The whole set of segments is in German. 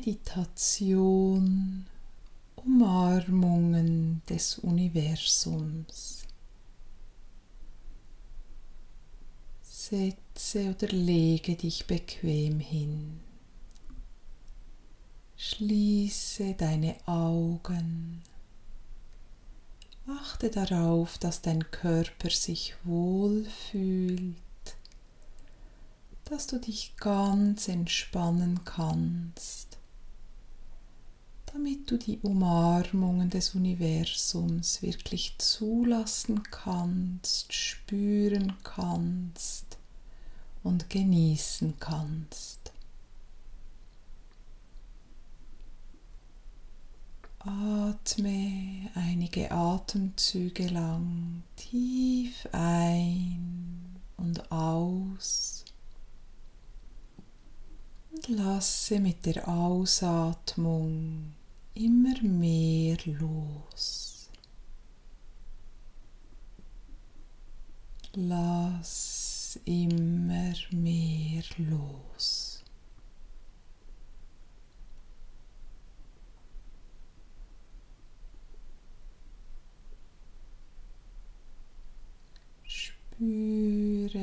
Meditation, Umarmungen des Universums. Setze oder lege dich bequem hin. Schließe deine Augen. Achte darauf, dass dein Körper sich wohl fühlt dass du dich ganz entspannen kannst, damit du die Umarmungen des Universums wirklich zulassen kannst, spüren kannst und genießen kannst. Atme einige Atemzüge lang tief ein und aus und lasse mit der Ausatmung immer mehr los. Lass immer mehr los. Spüre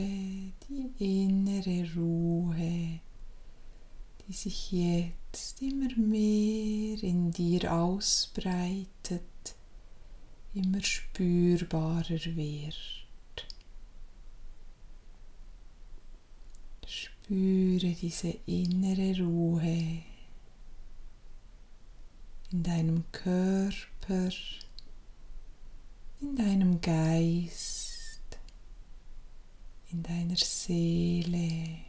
die innere Ruhe die sich jetzt immer mehr in dir ausbreitet, immer spürbarer wird. Spüre diese innere Ruhe in deinem Körper, in deinem Geist, in deiner Seele.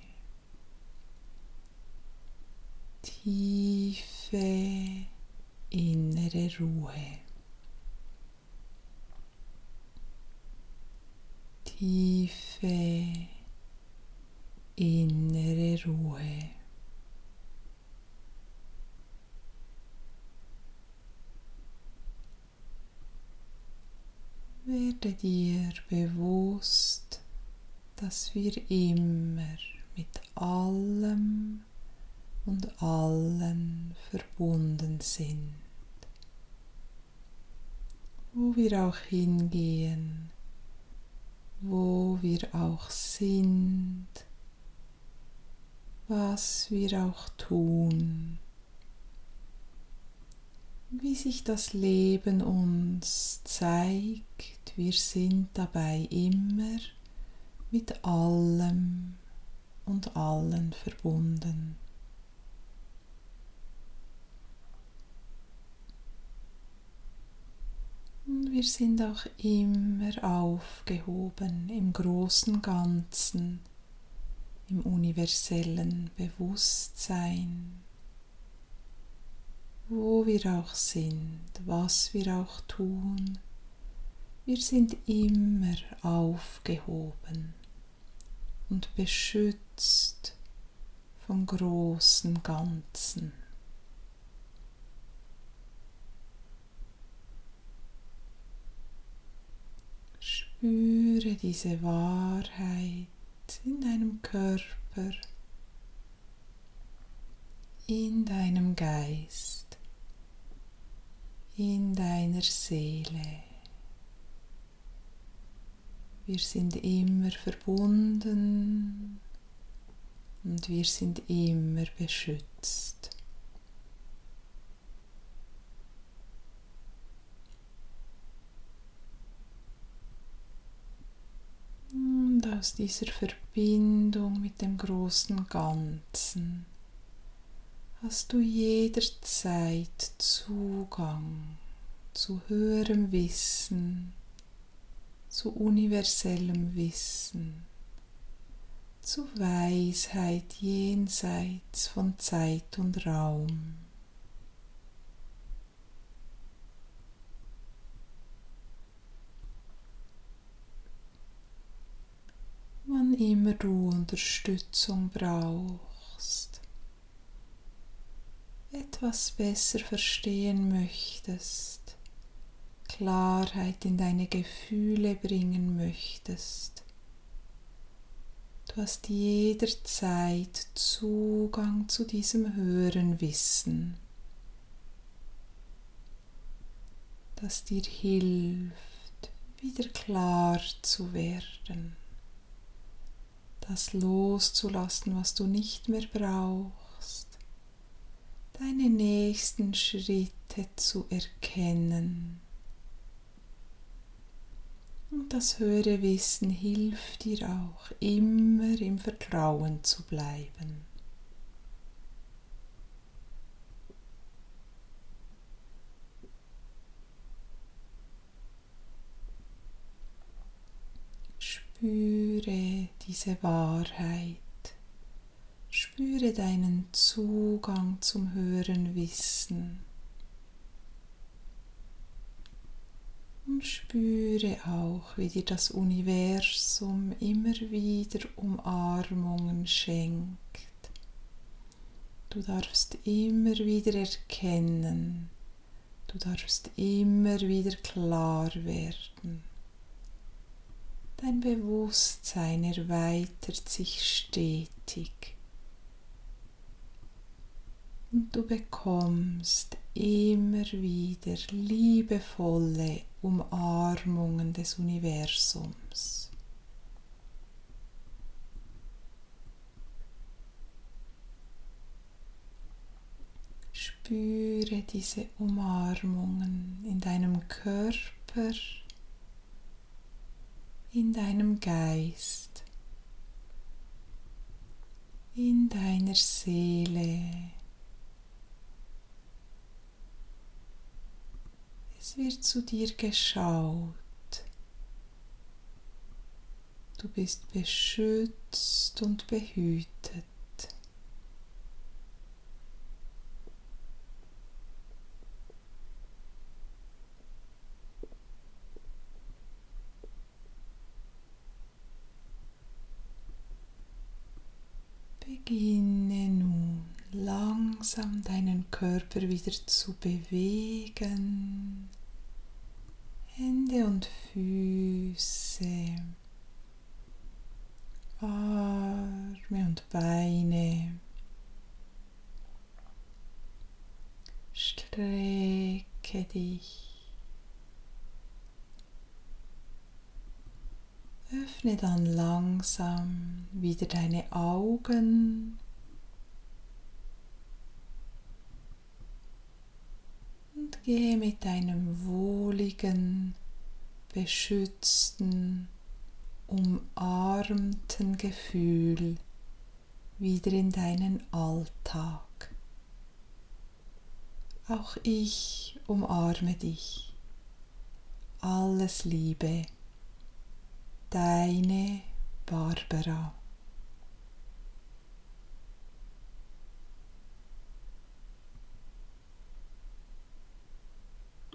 Tiefe innere Ruhe. Tiefe innere Ruhe. Werde dir bewusst, dass wir immer mit allem und allen verbunden sind. Wo wir auch hingehen, wo wir auch sind, was wir auch tun, wie sich das Leben uns zeigt, wir sind dabei immer mit allem und allen verbunden. Wir sind auch immer aufgehoben im großen Ganzen, im universellen Bewusstsein, wo wir auch sind, was wir auch tun. Wir sind immer aufgehoben und beschützt vom großen Ganzen. Spüre diese Wahrheit in deinem Körper, in deinem Geist, in deiner Seele. Wir sind immer verbunden und wir sind immer beschützt. Aus dieser Verbindung mit dem großen Ganzen hast du jederzeit Zugang zu höherem Wissen, zu universellem Wissen, zu Weisheit jenseits von Zeit und Raum. Immer du Unterstützung brauchst, etwas besser verstehen möchtest, Klarheit in deine Gefühle bringen möchtest. Du hast jederzeit Zugang zu diesem höheren Wissen, das dir hilft, wieder klar zu werden, das loszulassen, was du nicht mehr brauchst, deine nächsten Schritte zu erkennen und das höhere Wissen hilft dir auch immer im Vertrauen zu bleiben. Spüre diese Wahrheit. Spüre deinen Zugang zum höheren Wissen. Und spüre auch, wie dir das Universum immer wieder Umarmungen schenkt. Du darfst immer wieder erkennen, du darfst immer wieder klar werden. Dein Bewusstsein erweitert sich stetig und du bekommst immer wieder liebevolle Umarmungen des Universums. Spüre diese Umarmungen in deinem Körper, in deinem Geist, in deiner Seele. Es wird zu dir geschaut. Du bist beschützt und behütet. Beginne nun langsam deinen Körper wieder zu bewegen. Hände und Füße, Arme und Beine. Strecke dich. Öffne dann langsam wieder deine Augen und gehe mit deinem wohligen, beschützten, umarmten Gefühl wieder in deinen Alltag. Auch ich umarme dich. Alles Liebe. Deine Barbara.